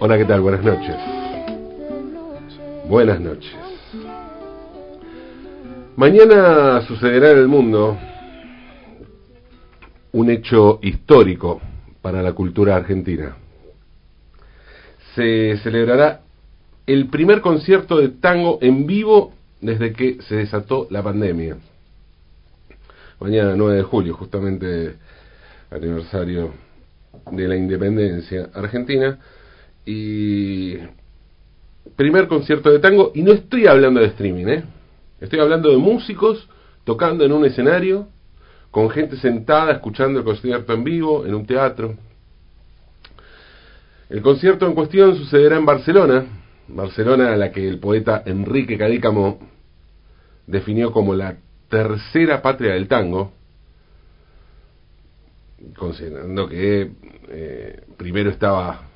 Hola, ¿qué tal? Buenas noches. Buenas noches. Mañana sucederá en el mundo un hecho histórico para la cultura argentina. Se celebrará el primer concierto de tango en vivo desde que se desató la pandemia. Mañana 9 de julio, justamente aniversario de la independencia argentina, y primer concierto de tango, y no estoy hablando de streaming, ¿eh? estoy hablando de músicos tocando en un escenario, con gente sentada escuchando el concierto en vivo, en un teatro. El concierto en cuestión sucederá en Barcelona, Barcelona a la que el poeta Enrique Cadícamo definió como la tercera patria del tango, considerando que eh, primero estaba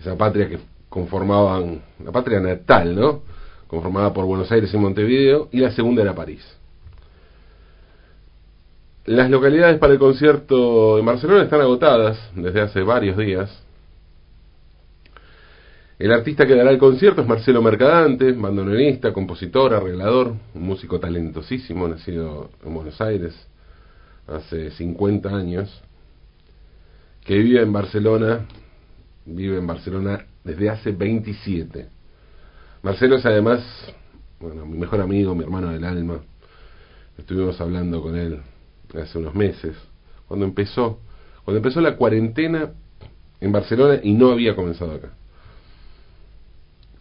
esa patria que conformaban, la patria natal, ¿no? Conformada por Buenos Aires y Montevideo, y la segunda era París. Las localidades para el concierto en Barcelona están agotadas desde hace varios días. El artista que dará el concierto es Marcelo Mercadante, bandoneonista, compositor, arreglador, un músico talentosísimo, nacido en Buenos Aires hace 50 años, que vive en Barcelona vive en Barcelona desde hace 27. Marcelo es además, bueno, mi mejor amigo, mi hermano del alma. Estuvimos hablando con él hace unos meses, cuando empezó, cuando empezó la cuarentena en Barcelona y no había comenzado acá.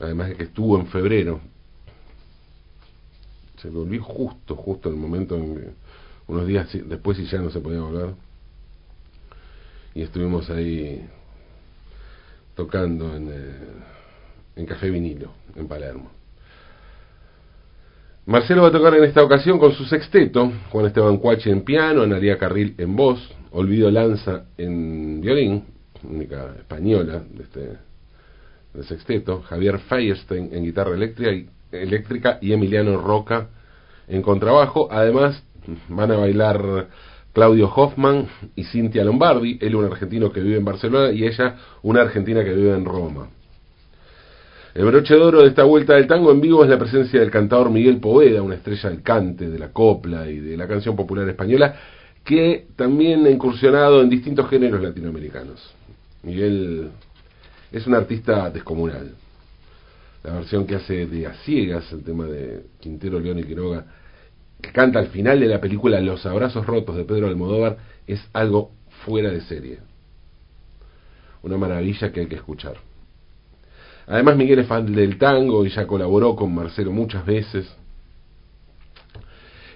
Además de que estuvo en febrero. Se volvió justo, justo en el momento en que, unos días después y ya no se podía volver. Y estuvimos ahí tocando en, eh, en Café Vinilo, en Palermo. Marcelo va a tocar en esta ocasión con su sexteto, Juan Esteban Cuache en piano, Analia Carril en voz, Olvido Lanza en violín, única española de este sexteto, Javier Feierstein en guitarra eléctrica y, eléctrica y Emiliano Roca en contrabajo. Además, van a bailar Claudio Hoffman y Cintia Lombardi, él un argentino que vive en Barcelona y ella una argentina que vive en Roma. El broche de oro de esta vuelta del tango en vivo es la presencia del cantador Miguel Poveda, una estrella del cante, de la copla y de la canción popular española, que también ha incursionado en distintos géneros latinoamericanos. Miguel es un artista descomunal. La versión que hace de A Ciegas, el tema de Quintero, León y Quiroga, que canta al final de la película Los Abrazos Rotos de Pedro Almodóvar es algo fuera de serie. Una maravilla que hay que escuchar. Además Miguel es fan del tango y ya colaboró con Marcelo muchas veces.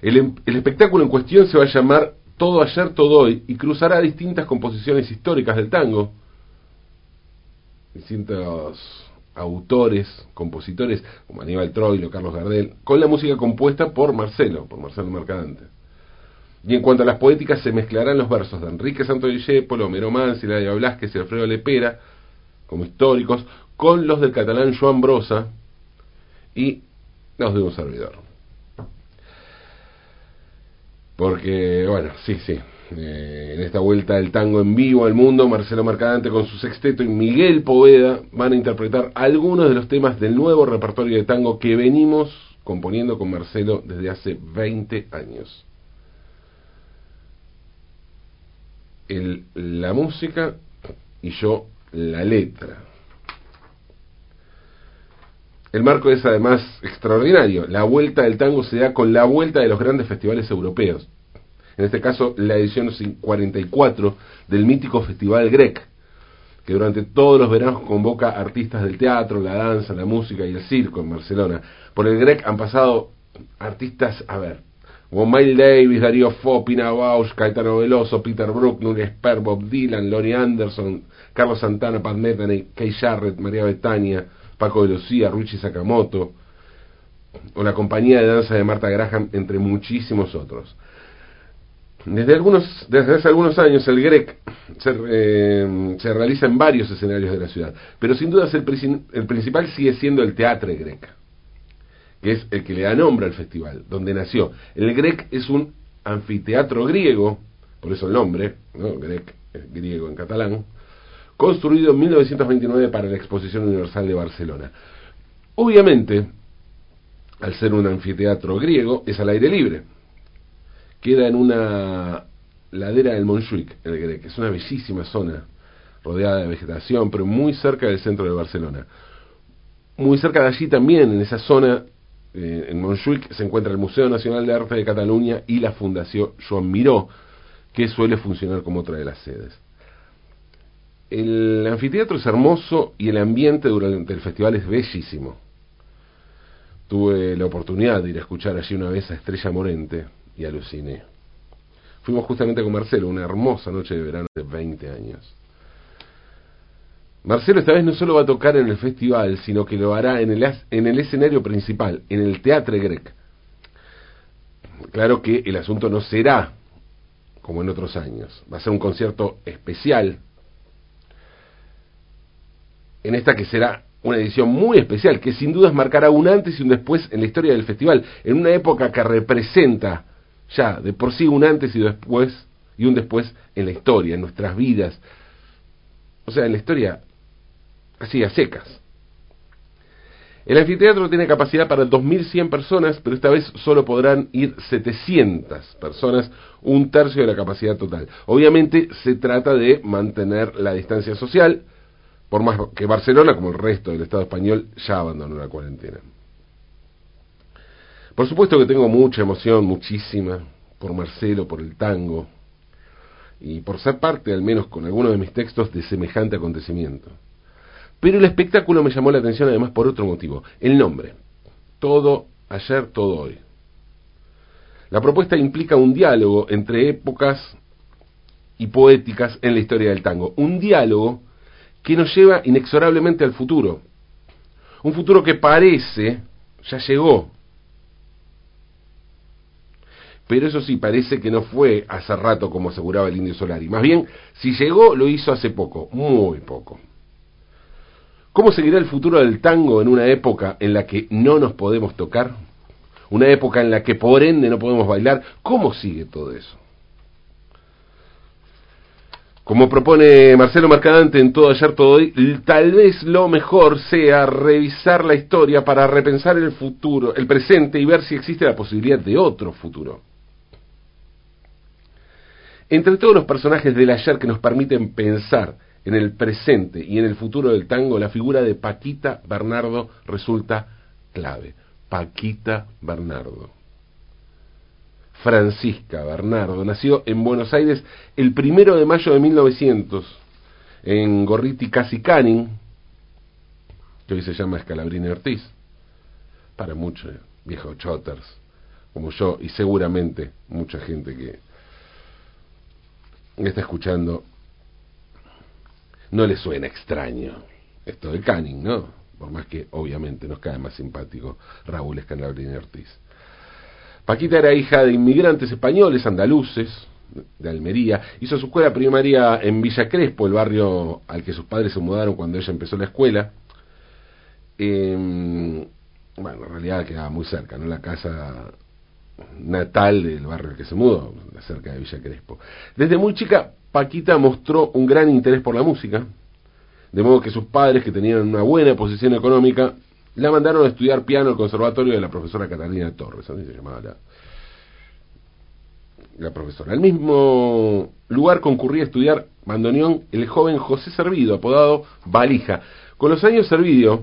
El, em, espectáculo en cuestión se va a llamar Todo ayer, todo hoy y cruzará distintas composiciones históricas del tango, distintos autores, compositores como Aníbal Troilo, Carlos Gardel, con la música compuesta por Marcelo, por Marcelo Mercadante. Y en cuanto a las poéticas, se mezclarán los versos de Enrique Santo Discépolo, Homero Mansi, Ladia Blasquez y Alfredo Lepera, como históricos, con los del catalán Joan Brosa y los de un servidor. Porque, bueno, sí, sí, eh, en esta vuelta del tango en vivo al mundo, Marcelo Mercadante con su sexteto y Miguel Poveda van a interpretar algunos de los temas del nuevo repertorio de tango que venimos componiendo con Marcelo desde hace 20 años. La música y yo la letra. El marco es además extraordinario. La vuelta del tango se da con la vuelta de los grandes festivales europeos en este caso la edición 44 del mítico Festival Grec, que durante todos los veranos convoca artistas del teatro, la danza, la música y el circo en Barcelona. Por el Grec han pasado artistas, a ver, como Miles Davis, Darío Fo, Pina Bausch, Caetano Veloso, Peter Brook, Nuria Sper, Bob Dylan, Lonnie Anderson, Carlos Santana, Pat Metheny, Kay Jarrett, María Betania, Paco de Lucía, Ruchi Sakamoto, o la compañía de danza de Marta Graham, entre muchísimos otros. Desde, algunos, desde hace algunos años el GREC eh, se, realiza en varios escenarios de la ciudad, pero sin duda el, el principal sigue siendo el Teatro Grec, que es el que le da nombre al festival, donde nació. El Grec es un anfiteatro griego, por eso el nombre, ¿no? Grec, griego en catalán, construido en 1929 para la Exposición Universal de Barcelona. Obviamente, al ser un anfiteatro griego, es al aire libre. Queda en una ladera del Montjuic, el Grec. Es una bellísima zona, rodeada de vegetación, pero muy cerca del centro de Barcelona. Muy cerca de allí también, en esa zona, eh, en Montjuic, se encuentra el Museo Nacional de Arte de Cataluña y la Fundación Joan Miró, que suele funcionar como otra de las sedes. El anfiteatro es hermoso y el ambiente durante el festival es bellísimo. Tuve la oportunidad de ir a escuchar allí una vez a Estrella Morente y aluciné. Fuimos justamente con Marcelo, una hermosa noche de verano de 20 años. Marcelo esta vez no solo va a tocar en el festival, sino que lo hará en el, en el escenario principal, en el Teatre Grec. Claro que el asunto no será como en otros años, va a ser un concierto especial, en esta que será una edición muy especial, que sin dudas marcará un antes y un después en la historia del festival, en una época que representa ya de por sí un antes y después y un después en la historia, en nuestras vidas. O sea, en la historia así a secas. El anfiteatro tiene capacidad para 2.100 personas, pero esta vez solo podrán ir 700 personas, un tercio de la capacidad total. Obviamente se trata de mantener la distancia social, por más que Barcelona, como el resto del Estado español, ya abandonó la cuarentena. Por supuesto que tengo mucha emoción, muchísima, por Marcelo, por el tango, y por ser parte, al menos con algunos de mis textos, de semejante acontecimiento. Pero el espectáculo me llamó la atención además por otro motivo, el nombre. Todo ayer, todo hoy. La propuesta implica un diálogo entre épocas y poéticas en la historia del tango. Un diálogo que nos lleva inexorablemente al futuro. Un futuro que parece ya llegó, pero eso sí parece que no fue hace rato como aseguraba el Indio Solari. Más bien, si llegó, lo hizo hace poco, muy poco. ¿Cómo seguirá el futuro del tango en una época en la que no nos podemos tocar? Una época en la que por ende no podemos bailar. ¿Cómo sigue todo eso? Como propone Marcelo Mercadante en Todo Ayer Todo Hoy, tal vez lo mejor sea revisar la historia para repensar el futuro, el presente y ver si existe la posibilidad de otro futuro. Entre todos los personajes del ayer que nos permiten pensar en el presente y en el futuro del tango, la figura de Paquita Bernardo resulta clave. Paquita Bernardo. Francisca Bernardo nació en Buenos Aires el primero de mayo de 1900 en Gorriti Casi Canning, que hoy se llama Escalabrini Ortiz, para muchos viejos chotters como yo y seguramente mucha gente que está escuchando, no le suena extraño esto de Canning, ¿no? Por más que obviamente nos cae más simpático Raúl Escalabrini Ortiz. Paquita era hija de inmigrantes españoles, andaluces, de Almería. Hizo su escuela primaria en Villa Crespo, el barrio al que sus padres se mudaron cuando ella empezó la escuela. Em, bueno, en realidad quedaba muy cerca, ¿no? La casa natal del barrio al que se mudó, cerca de Villa Crespo. Desde muy chica, Paquita mostró un gran interés por la música, de modo que sus padres, que tenían una buena posición económica, la mandaron a estudiar piano al conservatorio de la profesora Catalina Torres, así se llamaba la, profesora. Al mismo lugar concurría a estudiar bandoneón el joven José Servido, apodado Valija. Con los años Servidio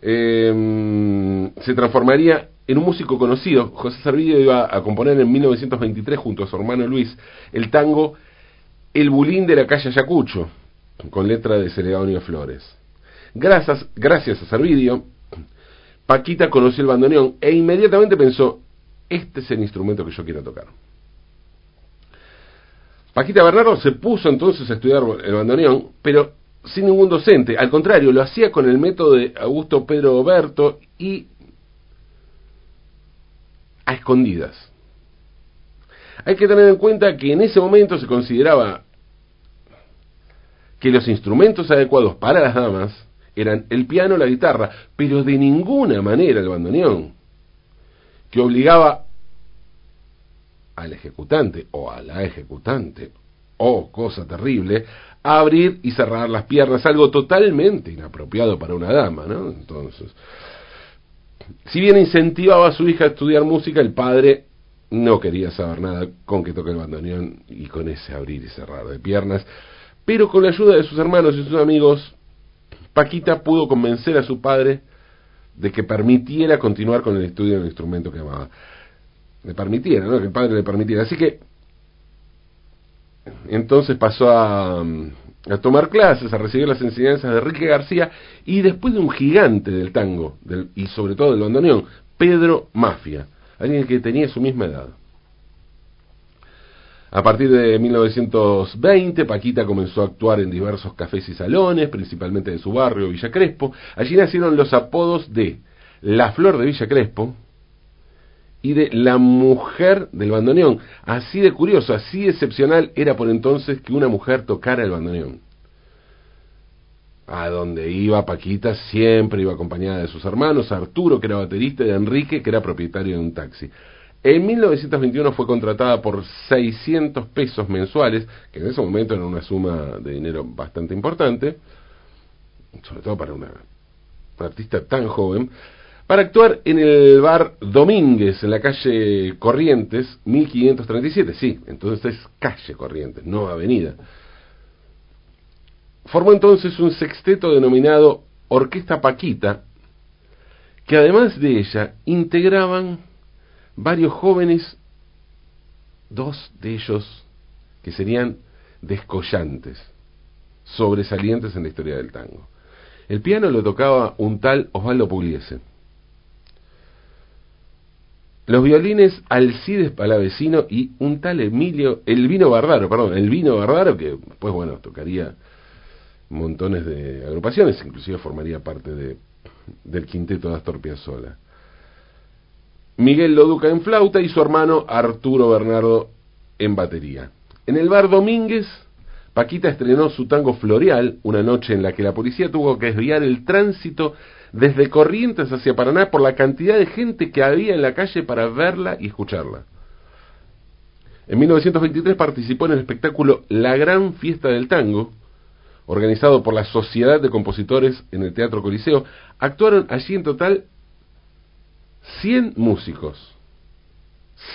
eh, se transformaría en un músico conocido. José Servidio iba a componer en 1923 junto a su hermano Luis el tango El Bulín de la calle Ayacucho, con letra de Celedonio Flores. Gracias, gracias a Servidio, Paquita conoció el bandoneón e inmediatamente pensó, este es el instrumento que yo quiero tocar. Paquita Bernardo se puso entonces a estudiar el bandoneón, pero sin ningún docente. Al contrario, lo hacía con el método de Augusto Pedro Oberto y a escondidas. Hay que tener en cuenta que en ese momento se consideraba que los instrumentos adecuados para las damas eran el piano, la guitarra, pero de ninguna manera el bandoneón, que obligaba al ejecutante o a la ejecutante oh, cosa terrible, abrir y cerrar las piernas, algo totalmente inapropiado para una dama, ¿no? Entonces, si bien incentivaba a su hija a estudiar música, el padre no quería saber nada con que toque el bandoneón y con ese abrir y cerrar de piernas, pero con la ayuda de sus hermanos y sus amigos, Paquita pudo convencer a su padre de que permitiera continuar con el estudio del instrumento que amaba. Le permitiera, ¿no? Que el padre le permitiera. Así que entonces pasó a, a tomar clases, a recibir las enseñanzas de Enrique García y después de un gigante del tango del, y sobre todo del bandoneón, Pedro Mafia, alguien que tenía su misma edad. A partir de 1920, Paquita comenzó a actuar en diversos cafés y salones, principalmente de su barrio, Villa Crespo. Allí nacieron los apodos de La Flor de Villa Crespo y de La Mujer del Bandoneón. Así de curioso, así excepcional era por entonces que una mujer tocara el bandoneón. A donde iba Paquita siempre iba acompañada de sus hermanos, Arturo, que era baterista, y de Enrique, que era propietario de un taxi. En 1921 fue contratada por 600 pesos mensuales, que en ese momento era una suma de dinero bastante importante, sobre todo para una, artista tan joven, para actuar en el bar Domínguez, en la calle Corrientes, 1537. Sí, entonces es calle Corrientes, no avenida. Formó entonces un sexteto denominado Orquesta Paquita, que además de ella integraban varios jóvenes, dos de ellos que serían descollantes, sobresalientes en la historia del tango. El piano lo tocaba un tal Osvaldo Pugliese. Los violines Alcides Palavecino y un tal Emilio, el vino Bardaro, perdón, el vino Bardaro que pues bueno, tocaría montones de agrupaciones, inclusive formaría parte de, del quinteto de Astor Piazzolla. Miguel Loduca en flauta y su hermano Arturo Bernardo en batería. En el bar Domínguez, Paquita estrenó su tango Floreal, una noche en la que la policía tuvo que desviar el tránsito desde Corrientes hacia Paraná por la cantidad de gente que había en la calle para verla y escucharla. En 1923 participó en el espectáculo La Gran Fiesta del Tango, organizado por la Sociedad de Compositores en el Teatro Coliseo. Actuaron allí en total 100 músicos,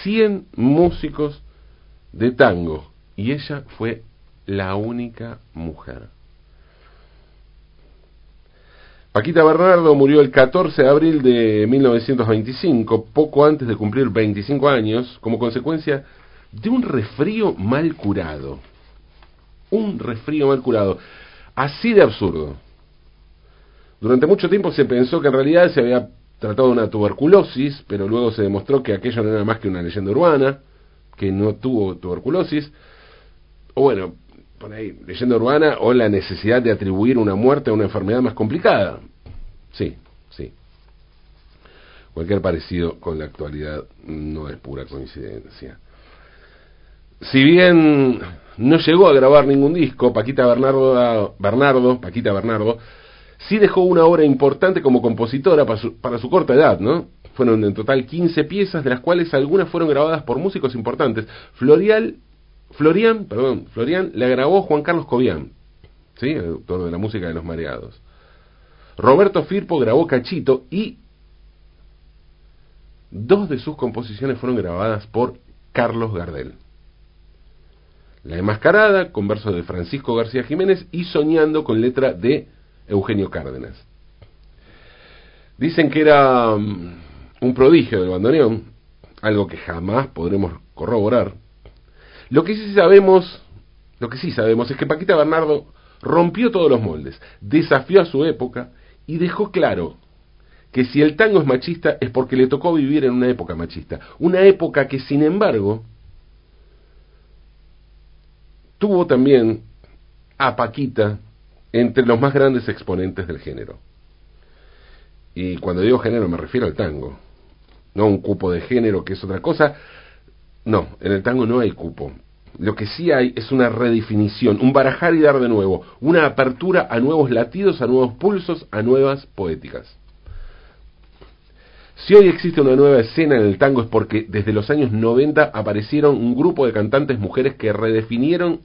100 músicos de tango, y ella fue la única mujer. Paquita Bernardo murió el 14 de abril de 1925, poco antes de cumplir 25 años, como consecuencia de un resfrío mal curado. Un resfrío mal curado. Así de absurdo. Durante mucho tiempo se pensó que en realidad se había tratado de una tuberculosis, pero luego se demostró que aquello no era más que una leyenda urbana, que no tuvo tuberculosis, o bueno, leyenda urbana, o la necesidad de atribuir una muerte a una enfermedad más complicada. Sí, sí. Cualquier parecido con la actualidad no es pura coincidencia. Si bien no llegó a grabar ningún disco, Paquita Bernardo, Bernardo Paquita Bernardo, sí dejó una obra importante como compositora para su, para su corta edad, ¿no? Fueron en total 15 piezas, de las cuales algunas fueron grabadas por músicos importantes. Florial, Florian, perdón, Florian la grabó Juan Carlos Cobian, ¿sí? el autor de la música de Los Mareados. Roberto Firpo grabó Cachito y dos de sus composiciones fueron grabadas por Carlos Gardel. La Enmascarada, con versos de Francisco García Jiménez, y Soñando, con letra de Eugenio Cárdenas. Dicen que era mm, un prodigio del bandoneón, algo que jamás podremos corroborar. Lo que sí sabemos, lo que sí sabemos es que Paquita Bernardo rompió todos los moldes, desafió a su época y dejó claro que si el tango es machista es porque le tocó vivir en una época machista, una época que sin embargo tuvo también a Paquita entre los más grandes exponentes del género. Y cuando digo género me refiero al tango, no un cupo de género que es otra cosa. No, en el tango no hay cupo. Lo que sí hay es una redefinición, un barajar y dar de nuevo, una apertura a nuevos latidos, a nuevos pulsos, a nuevas poéticas. Si hoy existe una nueva escena en el tango es porque desde los años 90 aparecieron un grupo de cantantes mujeres que redefinieron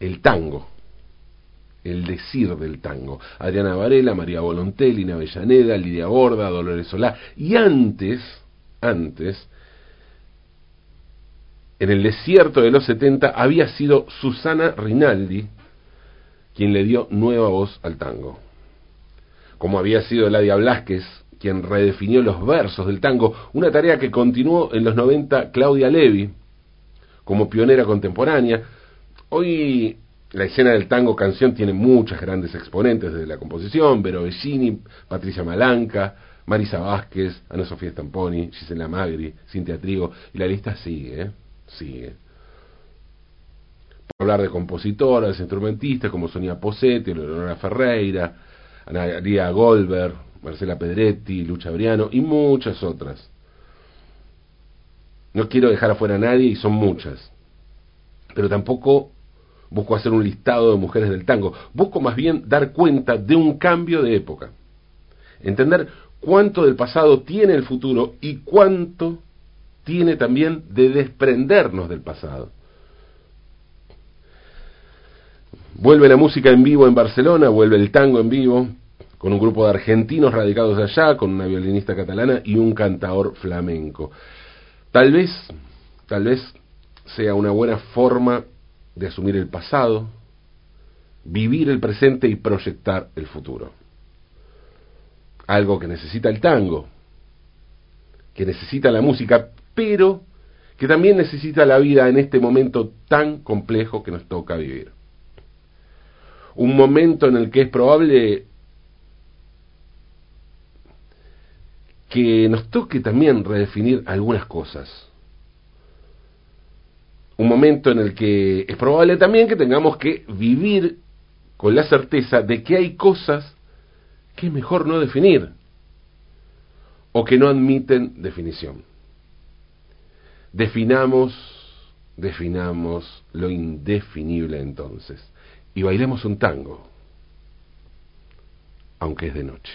el tango, el decir del tango. Adriana Varela, María Volontelli, Avellaneda, Lidia Borda, Dolores Solá. Y antes, antes, en el desierto de los 70 había sido Susana Rinaldi quien le dio nueva voz al tango. Como había sido Ladia Blasquez quien redefinió los versos del tango, una tarea que continuó en los 90 Claudia Levi, como pionera contemporánea. Hoy la escena del tango canción tiene muchas grandes exponentes de la composición, Vero Bellini, Patricia Malanca, Marisa Vázquez, Ana Sofía Stamponi, Gisela Magri, Cintia Trigo, y la lista sigue, ¿eh? Sigue. Por hablar de compositoras, instrumentistas como Sonia Posetti, Leonora Ferreira, Ana María Goldberg, Marcela Pedretti, Lucha Briano y muchas otras. No quiero dejar afuera a nadie y son muchas. Pero tampoco busco hacer un listado de mujeres del tango. Busco más bien dar cuenta de un cambio de época. Entender cuánto del pasado tiene el futuro y cuánto tiene también de desprendernos del pasado. Vuelve la música en vivo en Barcelona, vuelve el tango en vivo, con un grupo de argentinos radicados allá, con una violinista catalana y un cantador flamenco. Tal vez, tal vez sea una buena forma de asumir el pasado, vivir el presente y proyectar el futuro. Algo que necesita el tango, que necesita la música, pero que también necesita la vida en este momento tan complejo que nos toca vivir. Un momento en el que es probable que nos toque también redefinir algunas cosas. Un momento en el que es probable también que tengamos que vivir con la certeza de que hay cosas que es mejor no definir o que no admiten definición. Definamos, definamos lo indefinible entonces y bailemos un tango, aunque es de noche.